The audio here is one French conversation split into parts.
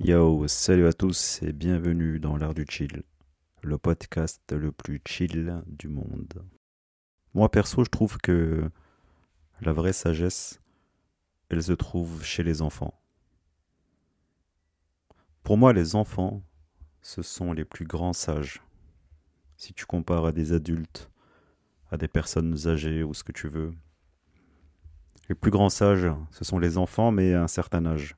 Yo, salut à tous et bienvenue dans l'art du chill, le podcast le plus chill du monde. Moi perso, je trouve que la vraie sagesse, elle se trouve chez les enfants. Pour moi, les enfants, ce sont les plus grands sages. Si tu compares à des adultes, à des personnes âgées ou ce que tu veux. Les plus grands sages, ce sont les enfants, mais à un certain âge,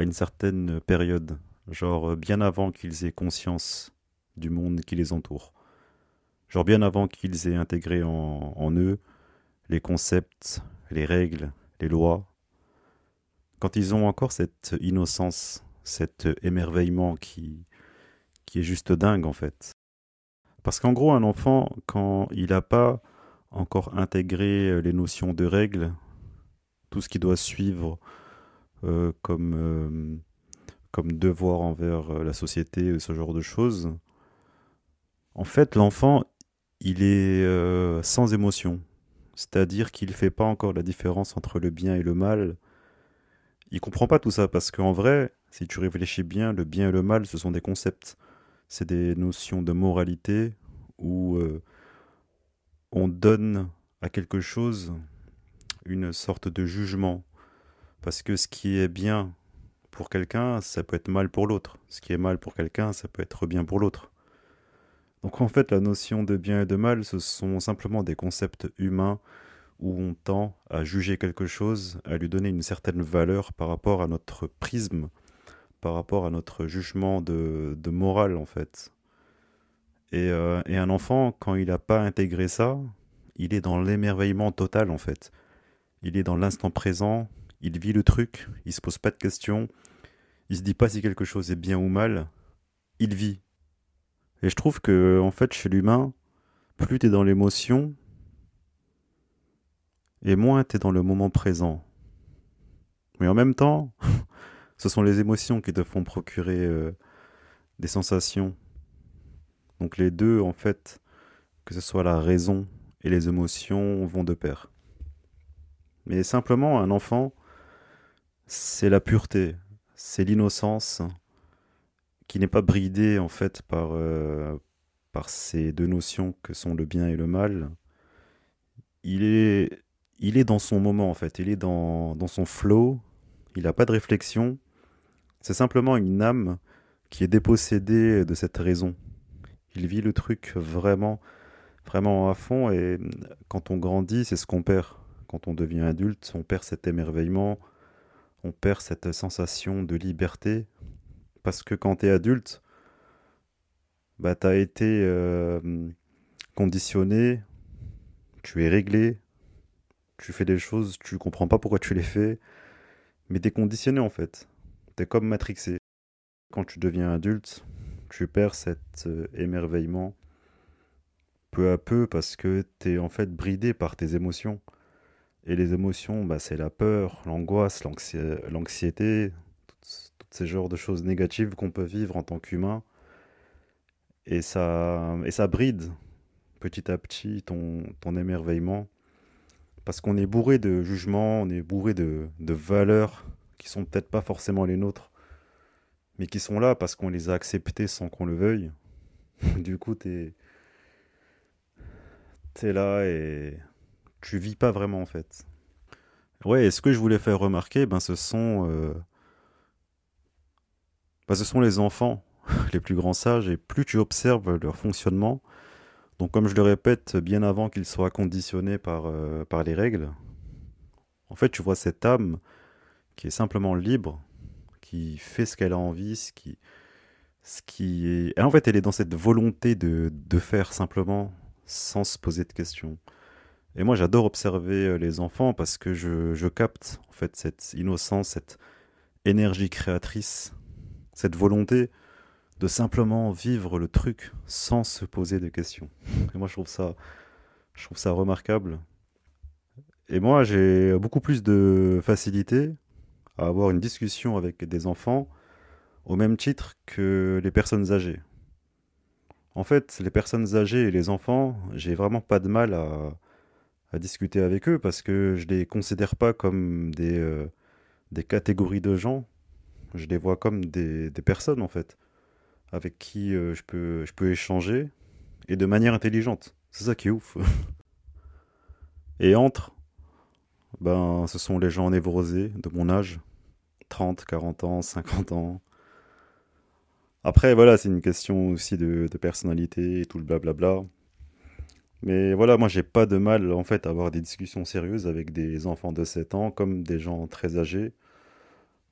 à une certaine période, genre bien avant qu'ils aient conscience du monde qui les entoure. Genre bien avant qu'ils aient intégré en, eux les concepts, les règles, les lois. Quand ils ont encore cette innocence, cet émerveillement qui, qui est juste dingue en fait. Parce qu'en gros, un enfant, quand il n'a pas encore intégré les notions de règles, tout ce qui doit suivre euh, comme, euh, comme devoir envers la société, ce genre de choses, en fait, l'enfant, il est euh, sans émotion. C'est-à-dire qu'il ne fait pas encore la différence entre le bien et le mal. Il comprend pas tout ça parce qu'en vrai, si tu réfléchis bien, le bien et le mal, ce sont des concepts. C'est des notions de moralité où euh, on donne à quelque chose une sorte de jugement. Parce que ce qui est bien pour quelqu'un, ça peut être mal pour l'autre. Ce qui est mal pour quelqu'un, ça peut être bien pour l'autre. Donc en fait, la notion de bien et de mal, ce sont simplement des concepts humains où on tend à juger quelque chose, à lui donner une certaine valeur par rapport à notre prisme, par rapport à notre jugement de, morale en fait. Euh, et, un enfant, quand il n'a pas intégré ça, il est dans l'émerveillement total en fait. Il est dans l'instant présent, il vit le truc, il se pose pas de questions, il se dit pas si quelque chose est bien ou mal, il vit. Et je trouve que en fait chez l'humain, plus tu es dans l'émotion, et moins tu es dans le moment présent. Mais en même temps, ce sont les émotions qui te font procurer euh, des sensations. Donc les deux, en fait, que ce soit la raison et les émotions, vont de pair. Mais simplement, un enfant, c'est la pureté, c'est l'innocence qui n'est pas bridée en fait par, euh, par ces deux notions que sont le bien et le mal. Il est, il est dans son moment en fait, il est dans, dans son flow, il n'a pas de réflexion, c'est simplement une âme qui est dépossédée de cette raison. Il vit le truc vraiment, vraiment à fond et quand on grandit, c'est ce qu'on perd. Quand on devient adulte, on perd cet émerveillement, on perd cette sensation de liberté. Parce que quand tu es adulte, bah, tu as été euh, conditionné, tu es réglé, tu fais des choses, tu comprends pas pourquoi tu les fais, mais tu es conditionné en fait. Tu es comme matrixé. Quand tu deviens adulte, tu perds cet euh, émerveillement peu à peu parce que tu es en fait bridé par tes émotions. Et les émotions, bah, c'est la peur, l'angoisse, l'anxiété, tous ces genres de choses négatives qu'on peut vivre en tant qu'humain. Et ça, et ça bride petit à petit ton, ton émerveillement. Parce qu'on est bourré de jugements, on est bourré de, de valeurs qui sont peut-être pas forcément les nôtres, mais qui sont là parce qu'on les a acceptées sans qu'on le veuille. du coup, t'es es là et tu vis pas vraiment en fait. Ouais, et ce que je voulais faire remarquer, ben ce sont, euh... ben, ce sont les enfants, les plus grands sages, et plus tu observes leur fonctionnement, donc comme je le répète, bien avant qu'ils soient conditionnés par, euh, les règles, en fait tu vois cette âme qui est simplement libre, qui fait ce qu'elle a envie, ce qui, ce qui est... Et en fait elle est dans cette volonté de, de faire simplement sans se poser de questions Et moi, j'adore observer euh, les enfants parce que je, capte en fait cette innocence, cette énergie créatrice, cette volonté de simplement vivre le truc sans se poser de questions. Et moi, je trouve ça, je trouve ça remarquable. Et moi, j'ai beaucoup plus de facilité à avoir une discussion avec des enfants au même titre que les personnes âgées. En fait, les personnes âgées et les enfants, j'ai vraiment pas de mal à, à discuter avec eux parce que je les considère pas comme des, euh, des catégories de gens. Je les vois comme des, des personnes en fait, avec qui euh, je, peux, je peux échanger et de manière intelligente. C'est ça qui est ouf. et entre, ben, ce sont les gens névrosés de mon âge, 30, 40 ans, 50 ans. Après, voilà, c'est une question aussi de, de personnalité et tout le blablabla. Mais voilà, moi j'ai pas de mal en fait à avoir des discussions sérieuses avec des enfants de 7 ans comme des gens très âgés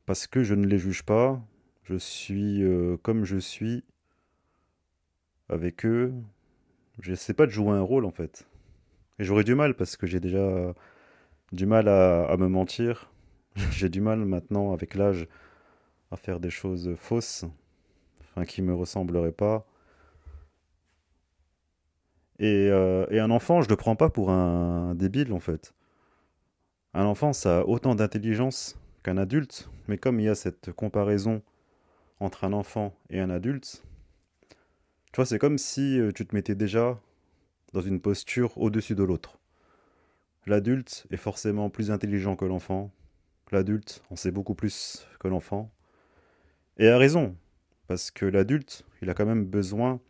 parce que je ne les juge pas, je suis euh, comme je suis avec eux. Je sais pas de jouer un rôle en fait. Et j'aurais du mal parce que j'ai déjà du mal à, à me mentir. J'ai du mal maintenant avec l'âge à faire des choses fausses, enfin qui me ressembleraient pas. Et, euh, et un enfant, je le prends pas pour un débile en fait. Un enfant, ça a autant d'intelligence qu'un adulte, mais comme il y a cette comparaison entre un enfant et un adulte, tu vois, c'est comme si euh, tu te mettais déjà dans une posture au-dessus de l'autre. L'adulte est forcément plus intelligent que l'enfant. L'adulte en sait beaucoup plus que l'enfant. Et a raison, parce que l'adulte, il a quand même besoin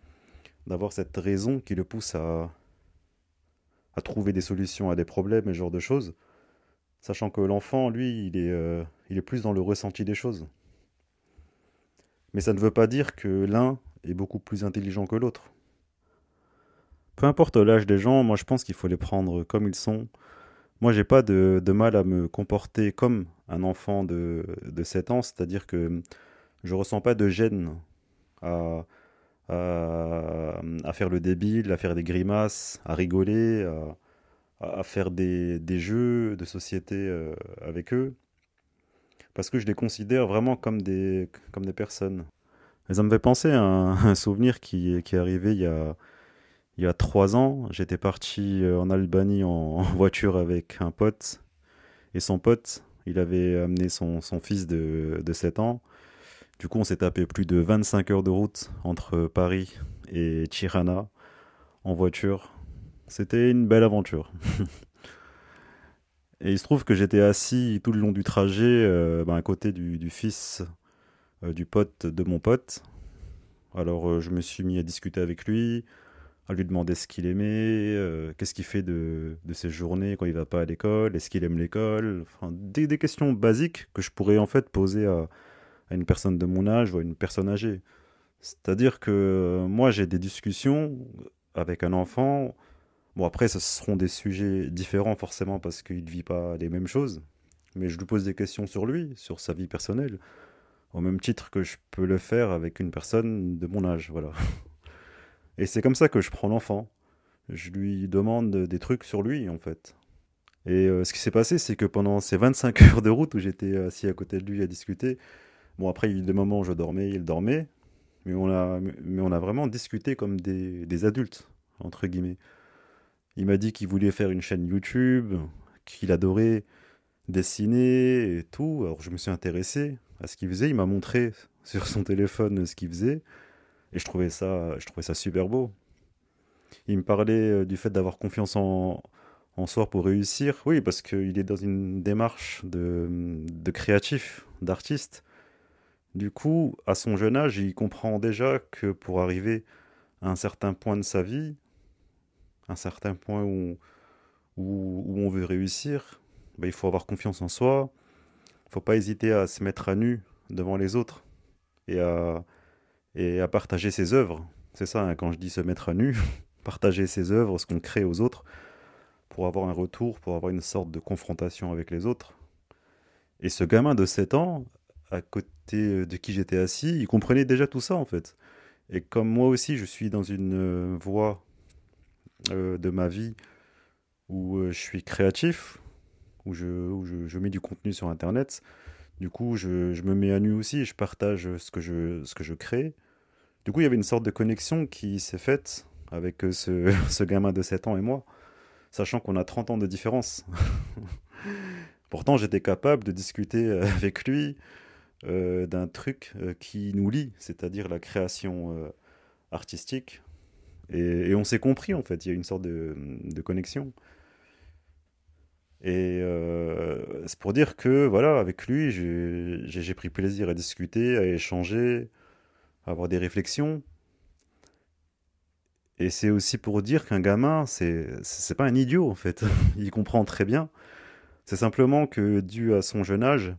d'avoir cette raison qui le pousse à, trouver des solutions à des problèmes et ce genre de choses, sachant que l'enfant, lui, il est, euh, il est plus dans le ressenti des choses. Mais ça ne veut pas dire que l'un est beaucoup plus intelligent que l'autre. Peu importe l'âge des gens, moi je pense qu'il faut les prendre comme ils sont. Moi j'ai pas de, de, mal à me comporter comme un enfant de, de 7 ans, c'est-à-dire que je ressens pas de gêne à, à, à, faire le débile, à faire des grimaces, à rigoler, à, à faire des, des, jeux de société euh, avec eux. Parce que je les considère vraiment comme des, comme des personnes. Et ça me fait penser à un, souvenir qui, qui, est arrivé il y a, il y a trois ans. J'étais parti euh, en Albanie en, en, voiture avec un pote. Et son pote, il avait amené son, son fils de, de 7 ans. Du coup, on s'est tapé plus de 25 heures de route entre Paris et Tirana en voiture. C'était une belle aventure. et il se trouve que j'étais assis tout le long du trajet euh, ben, à côté du, fils euh, du pote de mon pote. Alors euh, je me suis mis à discuter avec lui, à lui demander ce qu'il aimait, qu'est-ce qu'il fait de, ses journées quand il va pas à l'école, est-ce qu'il aime l'école, enfin, des, questions basiques que je pourrais en fait poser à, à une personne de mon âge ou à une personne âgée. C'est-à-dire que euh, moi, j'ai des discussions avec un enfant. Bon, après, ce seront des sujets différents forcément parce qu'il ne vit pas les mêmes choses. Mais je lui pose des questions sur lui, sur sa vie personnelle, au même titre que je peux le faire avec une personne de mon âge. Voilà. Et c'est comme ça que je prends l'enfant. Je lui demande des trucs sur lui, en fait. Et euh, ce qui s'est passé, c'est que pendant ces 25 heures de route où j'étais assis à côté de lui à discuter, Bon, après, il y a des moments où je dormais, il dormait, mais on a, mais on a vraiment discuté comme des, adultes, entre guillemets. Il m'a dit qu'il voulait faire une chaîne YouTube, qu'il adorait dessiner et tout. Alors je me suis intéressé à ce qu'il faisait. Il m'a montré sur son téléphone ce qu'il faisait. Et je trouvais ça, je trouvais ça super beau. Il me parlait euh, du fait d'avoir confiance en, soi pour réussir. Oui, parce qu'il est dans une démarche de créatif, d'artiste. Du coup, à son jeune âge, il comprend déjà que pour arriver à un certain point de sa vie, un certain point où, où, on veut réussir, ben, il faut avoir confiance en soi. Il faut pas hésiter à se mettre à nu devant les autres et à, et à partager ses œuvres. C'est ça, hein, quand je dis se mettre à nu, partager ses œuvres, ce qu'on crée aux autres, pour avoir un retour, pour avoir une sorte de confrontation avec les autres. Et ce gamin de 7 ans, à côté de qui j'étais assis, il comprenait déjà tout ça en fait. Et comme moi aussi, je suis dans une voie euh, de ma vie où je suis créatif, où, je, mets du contenu sur Internet. Du coup, je, me mets à nu aussi je partage ce que je, crée. Du coup, il y avait une sorte de connexion qui s'est faite avec ce, ce gamin de 7 ans et moi, sachant qu'on a 30 ans de différence. Pourtant, j'étais capable de discuter avec lui euh, d'un truc euh, qui nous lie, c'est-à-dire la création euh, artistique. Et, on s'est compris, en fait, il y a une sorte de, de connexion. Et c'est pour dire que, voilà, avec lui, j'ai pris plaisir à discuter, à échanger, à avoir des réflexions. Et c'est aussi pour dire qu'un gamin, c'est pas un idiot, en fait. Il comprend très bien. C'est simplement que, dû à son jeune âge,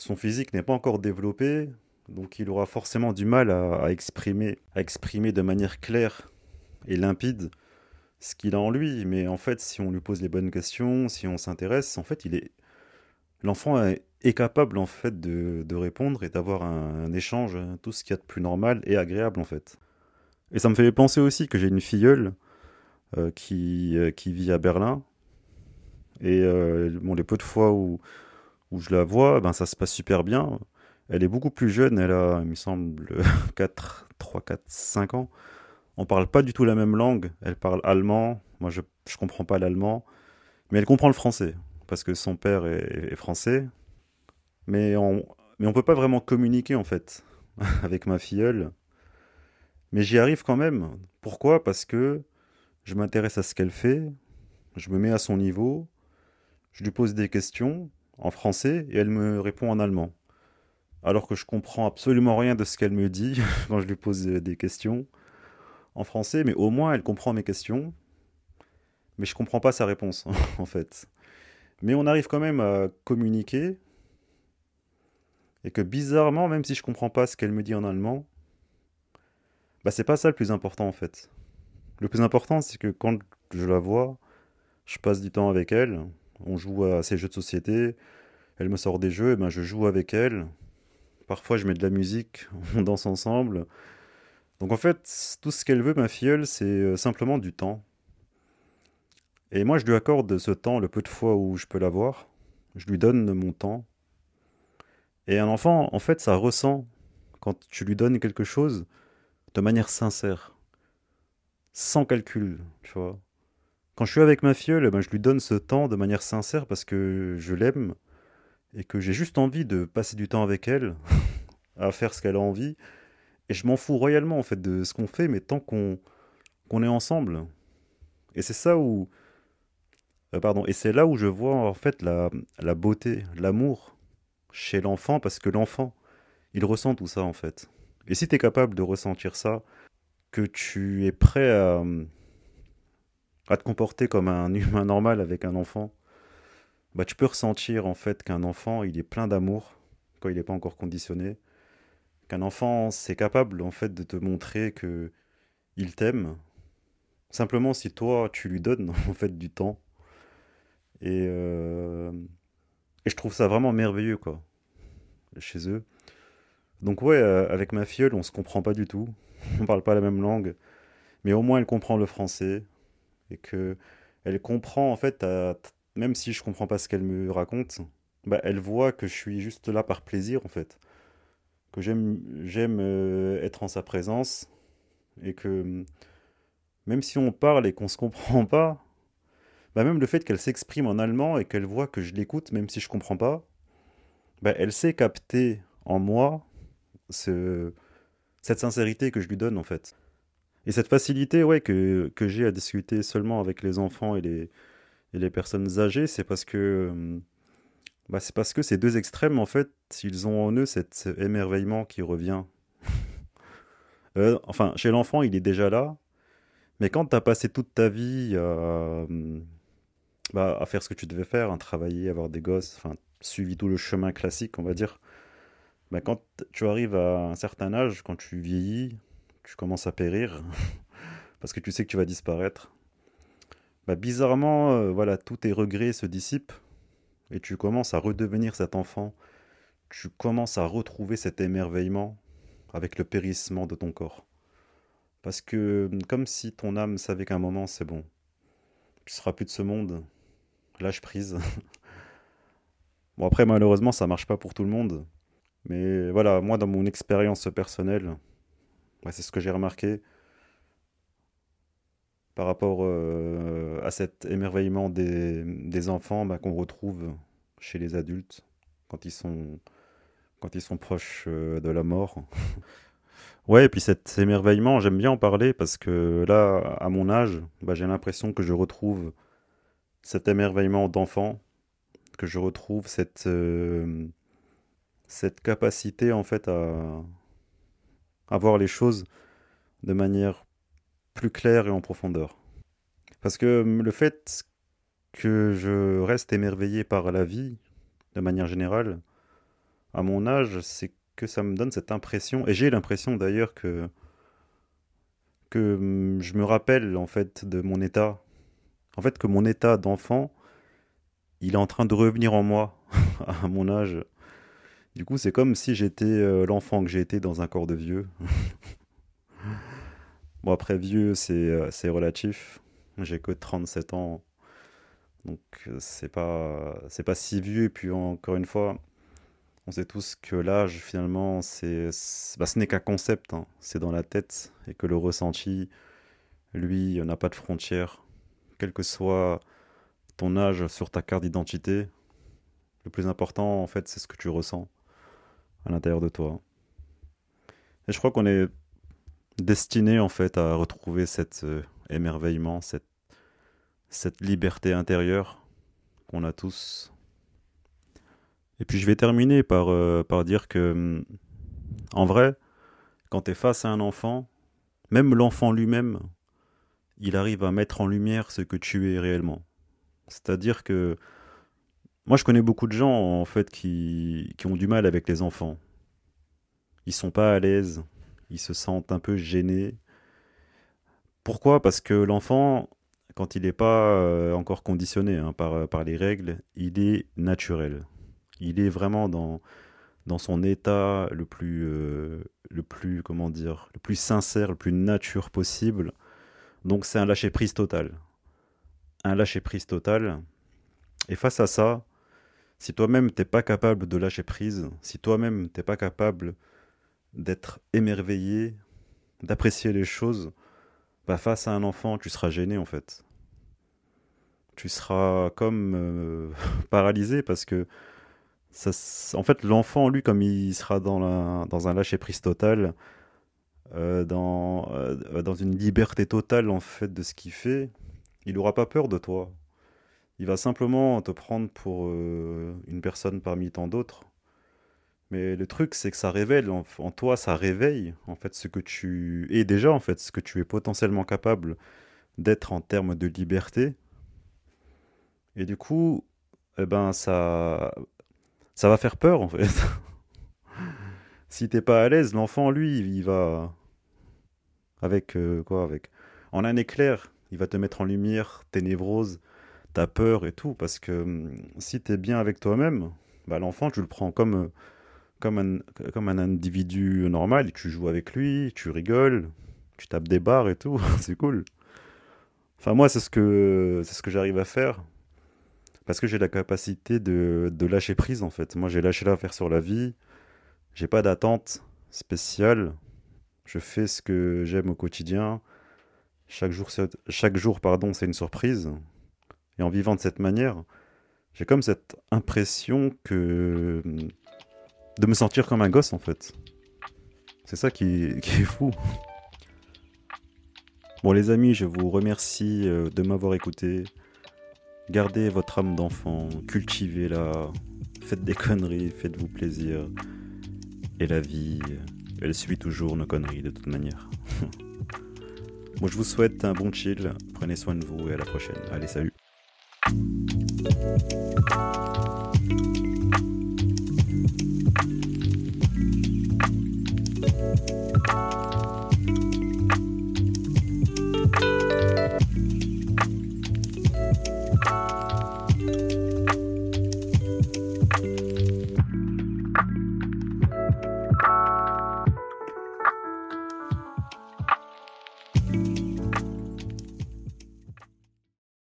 son physique n'est pas encore développé, donc il aura forcément du mal à, exprimer, à exprimer de manière claire et limpide ce qu'il a en lui. Mais en fait, si on lui pose les bonnes questions, si on s'intéresse, en fait, il est l'enfant est, capable en fait de, répondre et d'avoir un, échange, tout ce qu'il y a de plus normal et agréable en fait. Et ça me fait penser aussi que j'ai une filleule euh, qui, euh, qui vit à Berlin. Et euh, bon, les peu de fois où, où je la vois, ben ça se passe super bien. Elle est beaucoup plus jeune, elle a, il me semble, 4, 3, 4, 5 ans. On parle pas du tout la même langue. Elle parle allemand. Moi, je ne comprends pas l'allemand. Mais elle comprend le français, parce que son père est, français. Mais on mais on peut pas vraiment communiquer, en fait, avec ma filleule. Mais j'y arrive quand même. Pourquoi? Parce que je m'intéresse à ce qu'elle fait, je me mets à son niveau, je lui pose des questions, en français et elle me répond en allemand. Alors que je comprends absolument rien de ce qu'elle me dit quand je lui pose des questions en français, mais au moins elle comprend mes questions. Mais je comprends pas sa réponse en fait. Mais on arrive quand même à communiquer et que bizarrement, même si je comprends pas ce qu'elle me dit en allemand, bah c'est pas ça le plus important en fait. Le plus important, c'est que quand je la vois, je passe du temps avec elle, on joue à ces jeux de société, elle me sort des jeux, et ben je joue avec elle. Parfois je mets de la musique, on danse ensemble. Donc en fait, tout ce qu'elle veut, ma filleule, c'est euh, simplement du temps. Et moi je lui accorde ce temps le peu de fois où je peux l'avoir. Je lui donne mon temps. Et un enfant, en fait, ça ressent quand tu lui donnes quelque chose de manière sincère, sans calcul, tu vois. Quand je suis avec ma filleule, eh ben, je lui donne ce temps de manière sincère parce que je l'aime et que j'ai juste envie de passer du temps avec elle, à faire ce qu'elle a envie. Et je m'en fous royalement en fait de ce qu'on fait, mais tant qu'on qu'on est ensemble. Et c'est ça où, euh, pardon, et c'est là où je vois en fait la, la beauté, l'amour chez l'enfant, parce que l'enfant, il ressent tout ça en fait. Et si tu es capable de ressentir ça, que tu es prêt à, à te comporter comme un humain normal avec un enfant, bah, tu peux ressentir en fait qu'un enfant, il est plein d'amour quand il n'est pas encore conditionné. Qu'un enfant, c'est capable en fait de te montrer que il t'aime. Simplement si toi, tu lui donnes en fait du temps. Et, euh, et je trouve ça vraiment merveilleux quoi, chez eux. Donc ouais, euh, avec ma filleule, on se comprend pas du tout. On parle pas la même langue. Mais au moins, elle comprend le français et que elle comprend en fait, même si je comprends pas ce qu'elle me raconte, bah, elle voit que je suis juste là par plaisir en fait, que j'aime j'aime euh, être en sa présence et que même si on parle et qu'on se comprend pas, bah, même le fait qu'elle s'exprime en allemand et qu'elle voit que je l'écoute même si je comprends pas, bah, elle sait capter en moi ce, cette sincérité que je lui donne en fait. Et cette facilité ouais, que, que j'ai à discuter seulement avec les enfants et les, et les personnes âgées, c'est parce que euh, bah, c'est parce que ces deux extrêmes, en fait, ils ont en eux cet émerveillement qui revient. Euh, enfin, chez l'enfant, il est déjà là, mais quand tu as passé toute ta vie à, bah, à faire ce que tu devais faire, à travailler, avoir des gosses, enfin, suivi tout le chemin classique, on va dire, bah, quand tu arrives à un certain âge, quand tu vieillis, tu commences à périr parce que tu sais que tu vas disparaître. Bah, bizarrement, euh, voilà, tous tes regrets se dissipent et tu commences à redevenir cet enfant. Tu commences à retrouver cet émerveillement avec le périssement de ton corps. Parce que comme si ton âme savait qu'un moment c'est bon. tu seras plus de ce monde. Lâche prise. bon, après, malheureusement, ça marche pas pour tout le monde. Mais voilà, moi, dans mon expérience personnelle, c'est ce que j'ai remarqué par rapport euh, à cet émerveillement des, enfants bah, qu'on retrouve chez les adultes quand ils sont, quand ils sont proches euh, de la mort. ouais, et puis cet émerveillement, j'aime bien en parler parce que là, à mon âge, bah, j'ai l'impression que je retrouve cet émerveillement d'enfant, que je retrouve cette, euh, cette capacité en fait à, à voir les choses de manière plus claire et en profondeur. Parce que hum, le fait que je reste émerveillé par la vie, de manière générale, à mon âge, c'est que ça me donne cette impression, et j'ai l'impression d'ailleurs que, que hum, je me rappelle en fait de mon état, en fait que mon état d'enfant, il est en train de revenir en moi à mon âge. Du coup, c'est comme si j'étais euh, l'enfant que j'ai été dans un corps de vieux. bon, après, vieux, euh, c'est relatif. J'ai que 37 ans. Donc, euh, c'est pas, pas si vieux. Et puis, encore une fois, on sait tous que l'âge, finalement, c'est, bah, ce n'est qu'un concept. Hein. C'est dans la tête. Et que le ressenti, lui, n'a pas de frontières. Quel que soit ton âge sur ta carte d'identité, le plus important, en fait, c'est ce que tu ressens à l'intérieur de toi. Et je crois qu'on est destiné en fait à retrouver cet euh, émerveillement, cette, liberté intérieure qu'on a tous. Et puis je vais terminer par, euh, par dire que, hum, en vrai, quand tu es face à un enfant, même l'enfant lui-même, il arrive à mettre en lumière ce que tu es réellement. C'est-à-dire que moi, je connais beaucoup de gens en fait qui, qui ont du mal avec les enfants. Ils sont pas à l'aise, ils se sentent un peu gênés. Pourquoi? Parce que l'enfant, quand il n'est pas euh, encore conditionné hein, par, par les règles, il est naturel. Il est vraiment dans, dans son état le plus, euh, le plus, comment dire, le plus sincère, le plus nature possible. Donc c'est un lâcher prise total. Un lâcher prise total. Et face à ça, si toi-même t'es pas capable de lâcher prise, si toi-même t'es pas capable d'être émerveillé, d'apprécier les choses, bah face à un enfant, tu seras gêné en fait. Tu seras comme euh, paralysé parce que en fait l'enfant lui comme il sera dans un lâcher prise total, euh, dans, euh, dans une liberté totale en fait de ce qu'il fait, il n'aura pas peur de toi. Il va simplement te prendre pour euh, une personne parmi tant d'autres. Mais le truc, c'est que ça révèle en, toi, ça réveille en fait ce que tu es déjà, en fait, ce que tu es potentiellement capable d'être en termes de liberté. Et du coup, eh ben ça, ça va faire peur en fait. si t'es pas à l'aise, l'enfant, lui, il va avec euh, quoi, avec en un éclair, il va te mettre en lumière tes névroses, ta peur et tout. Parce que hum, si tu es bien avec toi-même, bah, l'enfant, tu le prends comme, euh, comme, un, comme un individu normal. Tu joues avec lui, tu rigoles, tu tapes des barres et tout. c'est cool. Enfin, moi, c'est ce que, ce que j'arrive à faire. Parce que j'ai la capacité de, de lâcher prise, en fait. Moi, j'ai lâché l'affaire sur la vie. J'ai pas d'attente spéciale. Je fais ce que j'aime au quotidien. Chaque jour, chaque jour pardon, c'est une surprise. Et en vivant de cette manière, j'ai comme cette impression que. de me sentir comme un gosse en fait. C'est ça qui, est fou. Bon, les amis, je vous remercie euh, de m'avoir écouté. Gardez votre âme d'enfant, cultivez-la, faites des conneries, faites-vous plaisir. Et la vie, elle suit toujours nos conneries de toute manière. Moi, je vous souhaite un bon chill. Prenez soin de vous et à la prochaine. Allez, salut. Thank you.